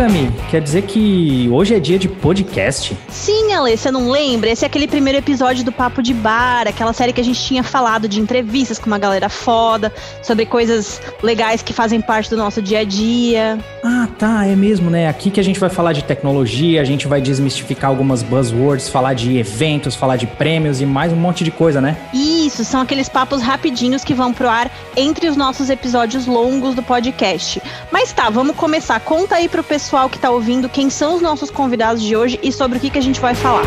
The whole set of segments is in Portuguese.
Cami, quer dizer que hoje é dia de podcast? Sim, Ale, você não lembra? Esse é aquele primeiro episódio do Papo de Bar, aquela série que a gente tinha falado de entrevistas com uma galera foda, sobre coisas legais que fazem parte do nosso dia a dia. Ah, tá, é mesmo, né? Aqui que a gente vai falar de tecnologia, a gente vai desmistificar algumas buzzwords, falar de eventos, falar de prêmios e mais um monte de coisa, né? Isso, são aqueles papos rapidinhos que vão pro ar entre os nossos episódios longos do podcast. Mas tá, vamos começar. Conta aí pro pessoal que tá ouvindo quem são os nossos convidados de hoje e sobre o que, que a gente vai falar.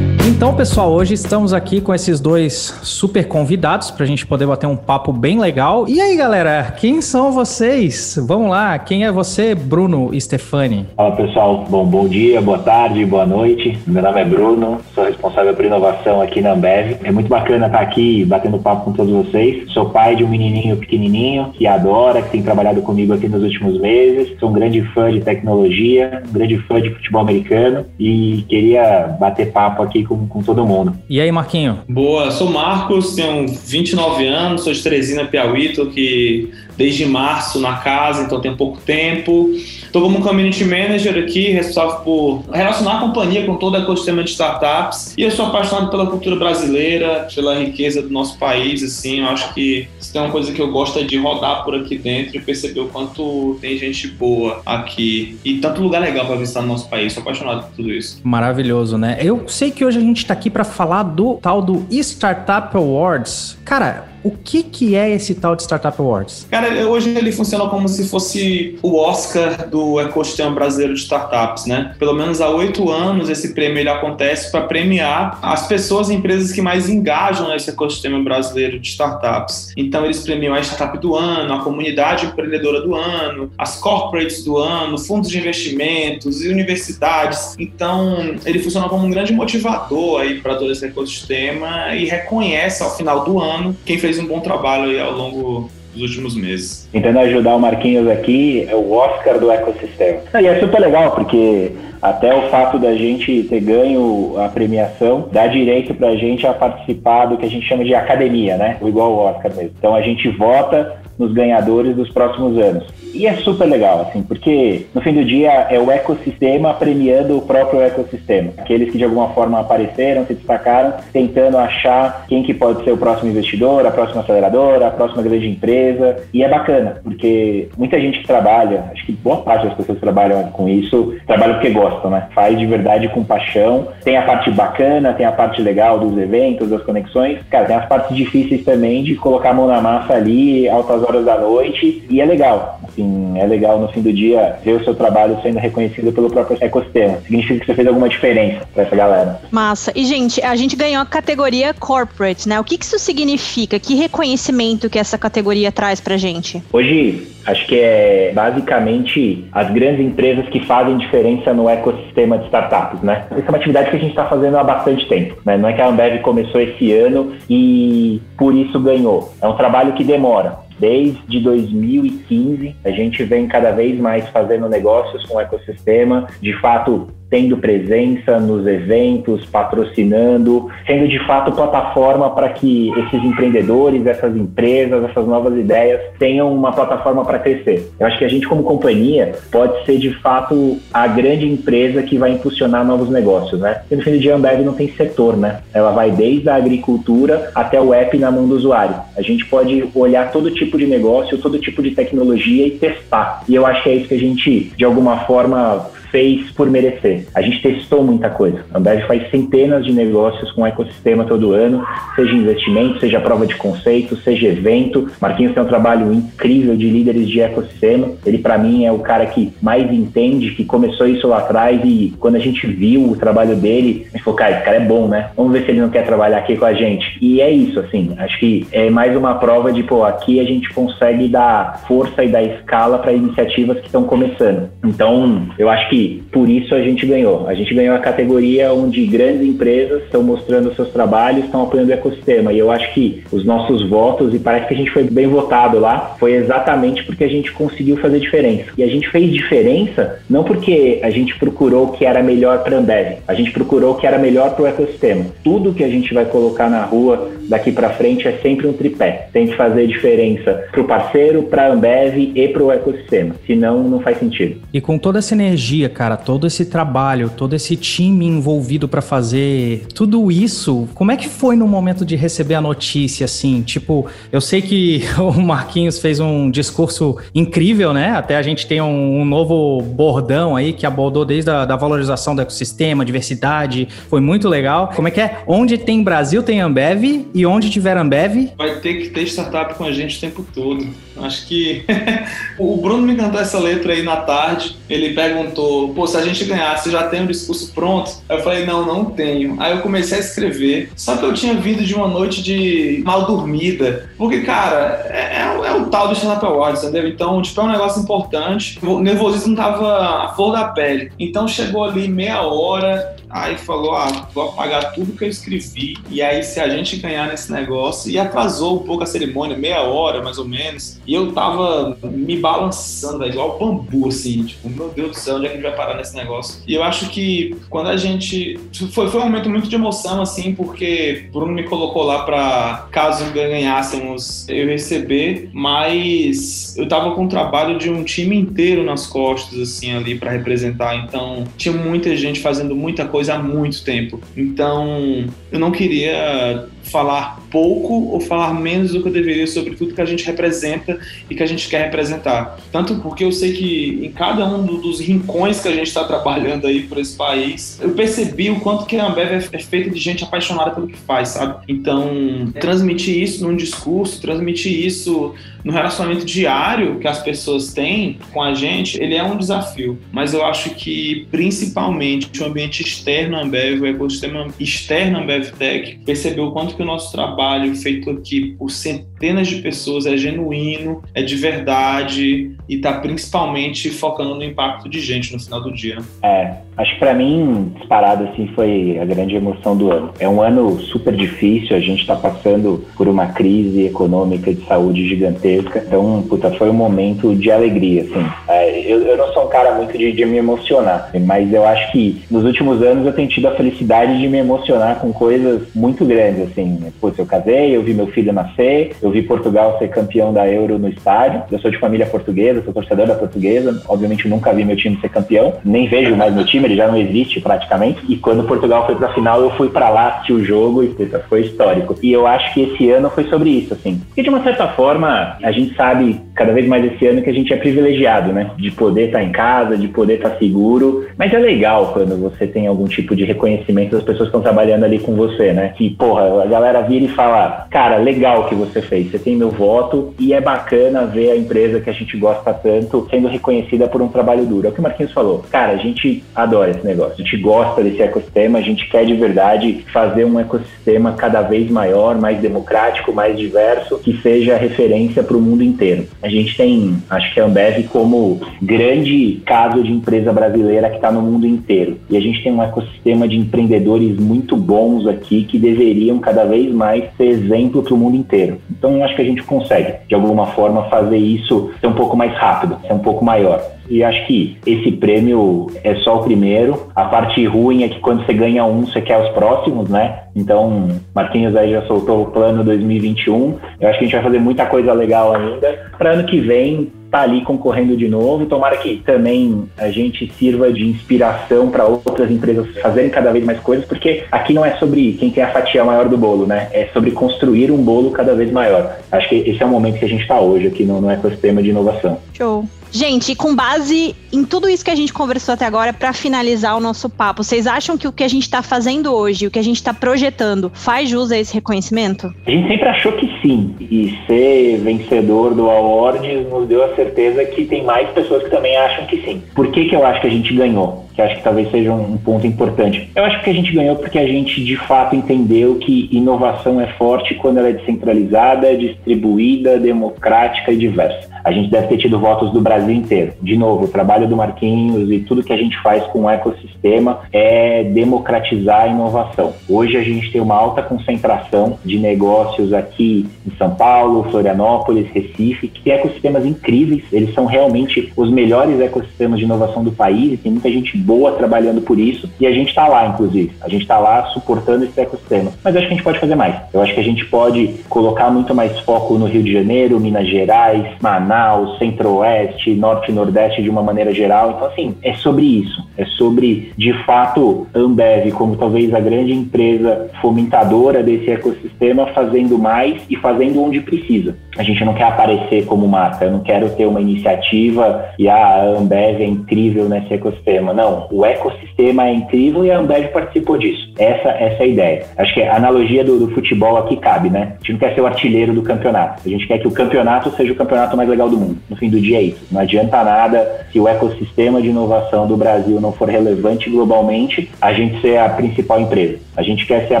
Então, pessoal, hoje estamos aqui com esses dois super convidados para a gente poder bater um papo bem legal. E aí, galera, quem são vocês? Vamos lá, quem é você, Bruno Stefani? Fala, pessoal. Bom, bom dia, boa tarde, boa noite. Meu nome é Bruno, sou responsável por inovação aqui na Ambev. É muito bacana estar aqui batendo papo com todos vocês. Sou pai de um menininho pequenininho que adora, que tem trabalhado comigo aqui nos últimos meses. Sou um grande fã de tecnologia, um grande fã de futebol americano e queria bater papo aqui com com todo mundo. E aí, Marquinho? Boa, sou Marcos, tenho 29 anos, sou de Teresina, Piauí, tô aqui desde março na casa, então tem pouco tempo. Estou como community manager aqui, responsável por relacionar a companhia com todo o ecossistema de startups. E eu sou apaixonado pela cultura brasileira, pela riqueza do nosso país. Assim, eu acho que se tem uma coisa que eu gosto é de rodar por aqui dentro e perceber o quanto tem gente boa aqui e tanto lugar legal para visitar no nosso país. Sou apaixonado por tudo isso. Maravilhoso, né? Eu sei que hoje a gente está aqui para falar do tal do Startup Awards. Cara, o que, que é esse tal de Startup Awards? Cara, hoje ele funciona como se fosse o Oscar do ecossistema brasileiro de startups, né? Pelo menos há oito anos esse prêmio ele acontece para premiar as pessoas e empresas que mais engajam nesse ecossistema brasileiro de startups. Então eles premiam a startup do ano, a comunidade empreendedora do ano, as corporates do ano, fundos de investimentos e universidades. Então ele funciona como um grande motivador aí para todo esse ecossistema e reconhece ao final do ano quem fez fez um bom trabalho aí ao longo dos últimos meses. Tentando ajudar o Marquinhos aqui, é o Oscar do ecossistema. E é super legal, porque até o fato da gente ter ganho a premiação dá direito para a gente a participar do que a gente chama de academia, né? Igual o Oscar mesmo. Então a gente vota nos ganhadores dos próximos anos. E é super legal, assim, porque no fim do dia é o ecossistema premiando o próprio ecossistema. Aqueles que de alguma forma apareceram, se destacaram, tentando achar quem que pode ser o próximo investidor, a próxima aceleradora, a próxima grande empresa. E é bacana, porque muita gente que trabalha, acho que boa parte das pessoas que trabalham com isso, trabalham porque gostam, né? Faz de verdade com paixão. Tem a parte bacana, tem a parte legal dos eventos, das conexões. Cara, tem as partes difíceis também de colocar a mão na massa ali, altas horas da noite. E é legal, assim, assim, é legal no fim do dia ver o seu trabalho sendo reconhecido pelo próprio ecossistema. Significa que você fez alguma diferença para essa galera. Massa. E, gente, a gente ganhou a categoria corporate, né? O que, que isso significa? Que reconhecimento que essa categoria traz pra gente? Hoje, acho que é basicamente as grandes empresas que fazem diferença no ecossistema de startups, né? Essa é uma atividade que a gente está fazendo há bastante tempo, né? Não é que a Ambev começou esse ano e por isso ganhou. É um trabalho que demora. Desde 2015, a gente vem cada vez mais fazendo negócios com o ecossistema, de fato tendo presença nos eventos, patrocinando, sendo de fato plataforma para que esses empreendedores, essas empresas, essas novas ideias tenham uma plataforma para crescer. Eu acho que a gente, como companhia, pode ser de fato a grande empresa que vai impulsionar novos negócios, né? Porque no fim do dia, a Ambev não tem setor, né? Ela vai desde a agricultura até o app na mão do usuário. A gente pode olhar todo tipo de negócio, todo tipo de tecnologia e testar. E eu acho que é isso que a gente, de alguma forma, fez por merecer. A gente testou muita coisa. A Ambev faz centenas de negócios com o ecossistema todo ano, seja investimento, seja prova de conceito, seja evento. Marquinhos tem um trabalho incrível de líderes de ecossistema. Ele, para mim, é o cara que mais entende, que começou isso lá atrás e quando a gente viu o trabalho dele, a gente falou, cara, esse cara é bom, né? Vamos ver se ele não quer trabalhar aqui com a gente. E é isso, assim. Acho que é mais uma prova de, pô, aqui a gente consegue dar força e dar escala para iniciativas que estão começando. Então, eu acho que por isso a gente ganhou. A gente ganhou a categoria onde grandes empresas estão mostrando seus trabalhos, estão apoiando o ecossistema. E eu acho que os nossos votos, e parece que a gente foi bem votado lá, foi exatamente porque a gente conseguiu fazer diferença. E a gente fez diferença não porque a gente procurou o que era melhor para a Ambev, a gente procurou o que era melhor para o ecossistema. Tudo que a gente vai colocar na rua daqui para frente é sempre um tripé. Tem que fazer diferença para o parceiro, para a Ambev e para o ecossistema. Senão, não faz sentido. E com toda essa energia, cara, todo esse trabalho, todo esse time envolvido para fazer tudo isso, como é que foi no momento de receber a notícia, assim? Tipo, eu sei que o Marquinhos fez um discurso incrível, né? Até a gente tem um, um novo bordão aí que abordou desde a da valorização do ecossistema, diversidade, foi muito legal. Como é que é? Onde tem Brasil tem Ambev e onde tiver Ambev... Vai ter que ter startup com a gente o tempo todo. Acho que o Bruno me cantou essa letra aí na tarde. Ele perguntou: pô, se a gente ganhasse, já tem um discurso pronto? Aí eu falei: não, não tenho. Aí eu comecei a escrever. Só que eu tinha vindo de uma noite de mal dormida. Porque, cara, é, é, é o tal do Stand Up Awards, entendeu? Então, tipo, é um negócio importante. O nervosismo tava a flor da pele. Então chegou ali meia hora, aí falou: ah, vou apagar tudo que eu escrevi. E aí, se a gente ganhar nesse negócio, e atrasou um pouco a cerimônia, meia hora mais ou menos. E eu tava me balançando, igual bambu, assim, tipo, meu Deus do céu, onde é que a gente vai parar nesse negócio? E eu acho que quando a gente. Foi, foi um momento muito de emoção, assim, porque Bruno me colocou lá pra, caso ganhássemos, eu receber, mas eu tava com o trabalho de um time inteiro nas costas, assim, ali para representar. Então, tinha muita gente fazendo muita coisa há muito tempo. Então, eu não queria falar pouco ou falar menos do que eu deveria sobre tudo que a gente representa e que a gente quer representar. Tanto porque eu sei que em cada um dos rincões que a gente está trabalhando aí por esse país, eu percebi o quanto que a Ambev é feita de gente apaixonada pelo que faz, sabe? Então, transmitir isso num discurso, transmitir isso no relacionamento diário que as pessoas têm com a gente, ele é um desafio. Mas eu acho que, principalmente, o ambiente externo Ambev, o ecossistema externo Ambev Tech, percebeu o quanto que o nosso trabalho feito aqui por centenas de pessoas é genuíno, é de verdade e está principalmente focando no impacto de gente no final do dia. É, acho que para mim, disparado assim, foi a grande emoção do ano. É um ano super difícil, a gente está passando por uma crise econômica de saúde gigantesca, então, puta, foi um momento de alegria, assim. É, eu, eu, não sou um cara muito de, de me emocionar, mas eu acho que nos últimos anos eu tenho tido a felicidade de me emocionar com coisas muito grandes, assim. Putz, eu casei, eu vi meu filho nascer, eu vi Portugal ser campeão da Euro no estádio. Eu sou de família portuguesa, sou torcedor da portuguesa. Obviamente nunca vi meu time ser campeão, nem vejo mais meu time, ele já não existe praticamente. E quando Portugal foi pra final, eu fui para lá assistir o jogo e puta, foi histórico. E eu acho que esse ano foi sobre isso, assim. Porque de uma certa forma, a gente sabe cada vez mais esse ano que a gente é privilegiado, né? De poder estar tá em casa, de poder estar tá seguro. Mas é legal quando você tem algum tipo de reconhecimento das pessoas que estão trabalhando ali com você, né? Que, porra, a galera vira e fala, cara, legal o que você fez, você tem meu voto e é bacana ver a empresa que a gente gosta tanto sendo reconhecida por um trabalho duro. É o que o Marquinhos falou. Cara, a gente adora esse negócio, a gente gosta desse ecossistema, a gente quer de verdade fazer um ecossistema cada vez maior, mais democrático, mais diverso, que seja referência para o mundo inteiro. A gente tem, acho que a Ambev como grande caso de empresa brasileira que está no mundo inteiro. E a gente tem um ecossistema de empreendedores muito bons aqui que deveriam cada vez mais ser exemplo para o mundo inteiro. Então, acho que a gente consegue, de alguma forma, fazer isso ser um pouco mais rápido, ser um pouco maior. E acho que esse prêmio é só o primeiro. A parte ruim é que quando você ganha um, você quer os próximos, né? Então, Marquinhos aí já soltou o plano 2021. Eu acho que a gente vai fazer muita coisa legal ainda. Para ano que vem, tá ali concorrendo de novo. Tomara que também a gente sirva de inspiração para outras empresas fazerem cada vez mais coisas, porque aqui não é sobre quem tem a fatia maior do bolo, né? É sobre construir um bolo cada vez maior. Acho que esse é o momento que a gente está hoje aqui no, no ecossistema de inovação. Show. Gente, com base em tudo isso que a gente conversou até agora, para finalizar o nosso papo, vocês acham que o que a gente está fazendo hoje, o que a gente está projetando, faz jus a esse reconhecimento? A gente sempre achou que sim. E ser vencedor do Awards nos deu a certeza que tem mais pessoas que também acham que sim. Por que, que eu acho que a gente ganhou? Que acho que talvez seja um, ponto importante. Eu acho que a gente ganhou porque a gente de fato entendeu que inovação é forte quando ela é descentralizada, distribuída, democrática e diversa a gente deve ter tido votos do Brasil inteiro. De novo, o trabalho do Marquinhos e tudo que a gente faz com o ecossistema é democratizar a inovação. Hoje a gente tem uma alta concentração de negócios aqui em São Paulo, Florianópolis, Recife, que tem ecossistemas incríveis, eles são realmente os melhores ecossistemas de inovação do país e tem muita gente boa trabalhando por isso e a gente está lá, inclusive. A gente está lá suportando esse ecossistema. Mas acho que a gente pode fazer mais. Eu acho que a gente pode colocar muito mais foco no Rio de Janeiro, Minas Gerais, Manaus, Centro-Oeste, Norte e Nordeste de uma maneira geral. Então, assim, é sobre isso. É sobre, de fato, Ambev, como talvez a grande empresa fomentadora desse ecossistema, fazendo mais e fazendo onde precisa. A gente não quer aparecer como marca, eu não quero ter uma iniciativa e ah, a Ambev é incrível nesse ecossistema. Não, o ecossistema é incrível e a Ambev participou disso. Essa, essa é a ideia. Acho que a analogia do, do futebol aqui cabe, né? A gente não quer ser o artilheiro do campeonato. A gente quer que o campeonato seja o campeonato mais legal do mundo. No fim do dia é isso. Não adianta nada se o ecossistema de inovação do Brasil não for relevante globalmente, a gente ser a principal empresa. A gente quer ser a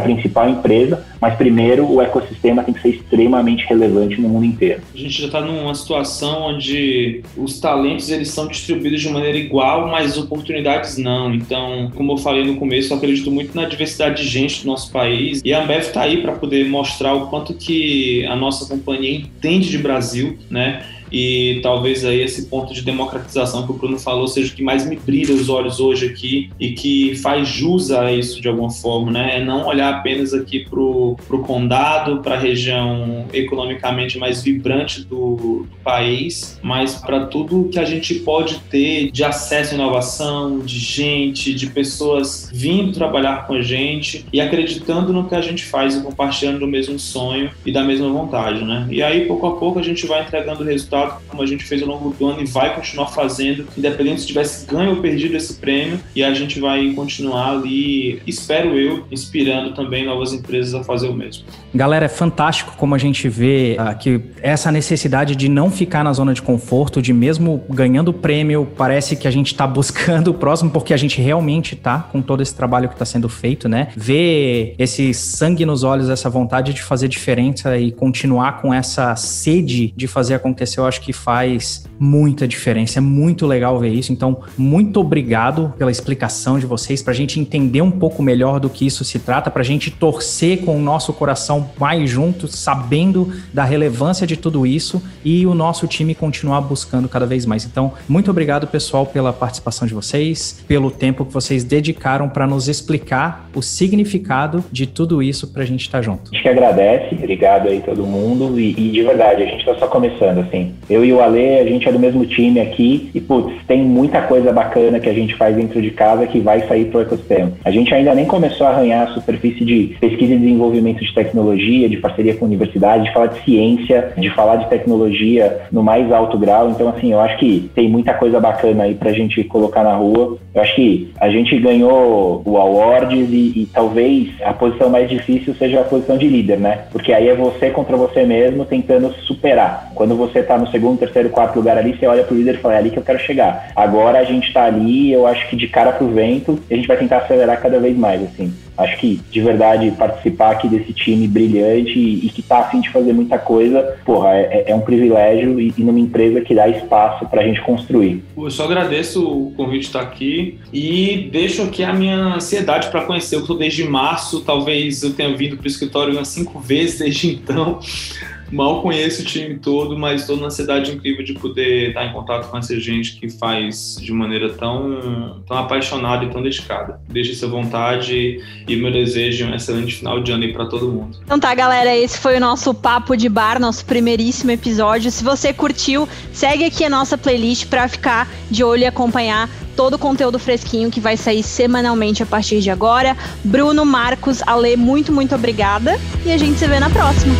principal empresa, mas primeiro o ecossistema tem que ser extremamente relevante no mundo inteiro. A gente já está numa situação onde os talentos eles são distribuídos de maneira igual, mas as não. Então, como eu falei no começo, eu acredito muito na diversidade de gente do nosso país e a Ambev está aí para poder mostrar o quanto que a nossa companhia entende de Brasil, né? E talvez aí esse ponto de democratização que o Bruno falou seja o que mais me brilha os olhos hoje aqui e que faz jus a isso de alguma forma, né? É não olhar apenas aqui para o condado, para a região economicamente mais vibrante do, do país, mas para tudo que a gente pode ter de acesso à inovação, de gente, de pessoas vindo trabalhar com a gente e acreditando no que a gente faz e compartilhando do mesmo sonho e da mesma vontade, né? E aí, pouco a pouco, a gente vai entregando resultados como a gente fez ao longo do ano e vai continuar fazendo, independente se tivesse ganho ou perdido esse prêmio, e a gente vai continuar ali, espero eu, inspirando também novas empresas a fazer o mesmo. Galera, é fantástico como a gente vê uh, que essa necessidade de não ficar na zona de conforto, de mesmo ganhando prêmio, parece que a gente está buscando o próximo, porque a gente realmente está com todo esse trabalho que está sendo feito, né? Ver esse sangue nos olhos, essa vontade de fazer diferença e continuar com essa sede de fazer acontecer, eu acho que faz muita diferença. É muito legal ver isso. Então, muito obrigado pela explicação de vocês, para a gente entender um pouco melhor do que isso se trata, para a gente torcer com o nosso coração mais junto, sabendo da relevância de tudo isso e o nosso time continuar buscando cada vez mais. Então, muito obrigado, pessoal, pela participação de vocês, pelo tempo que vocês dedicaram para nos explicar o significado de tudo isso para a gente estar tá junto. A gente que agradece, obrigado aí todo mundo e, e de verdade, a gente está só começando, assim. Eu e o Ale, a gente é do mesmo time aqui e, putz, tem muita coisa bacana que a gente faz dentro de casa que vai sair pro ecossistema. A gente ainda nem começou a arranhar a superfície de pesquisa e desenvolvimento de tecnologia, de parceria com a universidade, de falar de ciência, de falar de tecnologia no mais alto grau. Então, assim, eu acho que tem muita coisa bacana aí pra gente colocar na rua. Eu acho que a gente ganhou o awards e, e talvez a posição mais difícil seja a posição de líder, né? Porque aí é você contra você mesmo tentando superar. Quando você tá no segundo, terceiro, quarto lugar ali, você olha pro líder e fala, é ali que eu quero chegar. Agora a gente tá ali, eu acho que de cara pro vento, a gente vai tentar acelerar cada vez mais, assim. Acho que, de verdade, participar aqui desse time brilhante e, e que tá afim de fazer muita coisa, porra, é, é um privilégio e, e, numa empresa que dá espaço pra gente construir. Eu só agradeço o convite de estar aqui e deixo aqui a minha ansiedade para conhecer. Eu tô desde março, talvez eu tenha vindo pro escritório umas cinco vezes desde então. Mal conheço o time todo, mas estou numa cidade incrível de poder estar em contato com essa gente que faz de maneira tão, tão apaixonada e tão dedicada. Deixe essa vontade e meu desejo um excelente final de ano aí para todo mundo. Então tá, galera, esse foi o nosso Papo de Bar, nosso primeiríssimo episódio. Se você curtiu, segue aqui a nossa playlist para ficar de olho e acompanhar todo o conteúdo fresquinho que vai sair semanalmente a partir de agora. Bruno, Marcos, Ale, muito, muito obrigada e a gente se vê na próxima.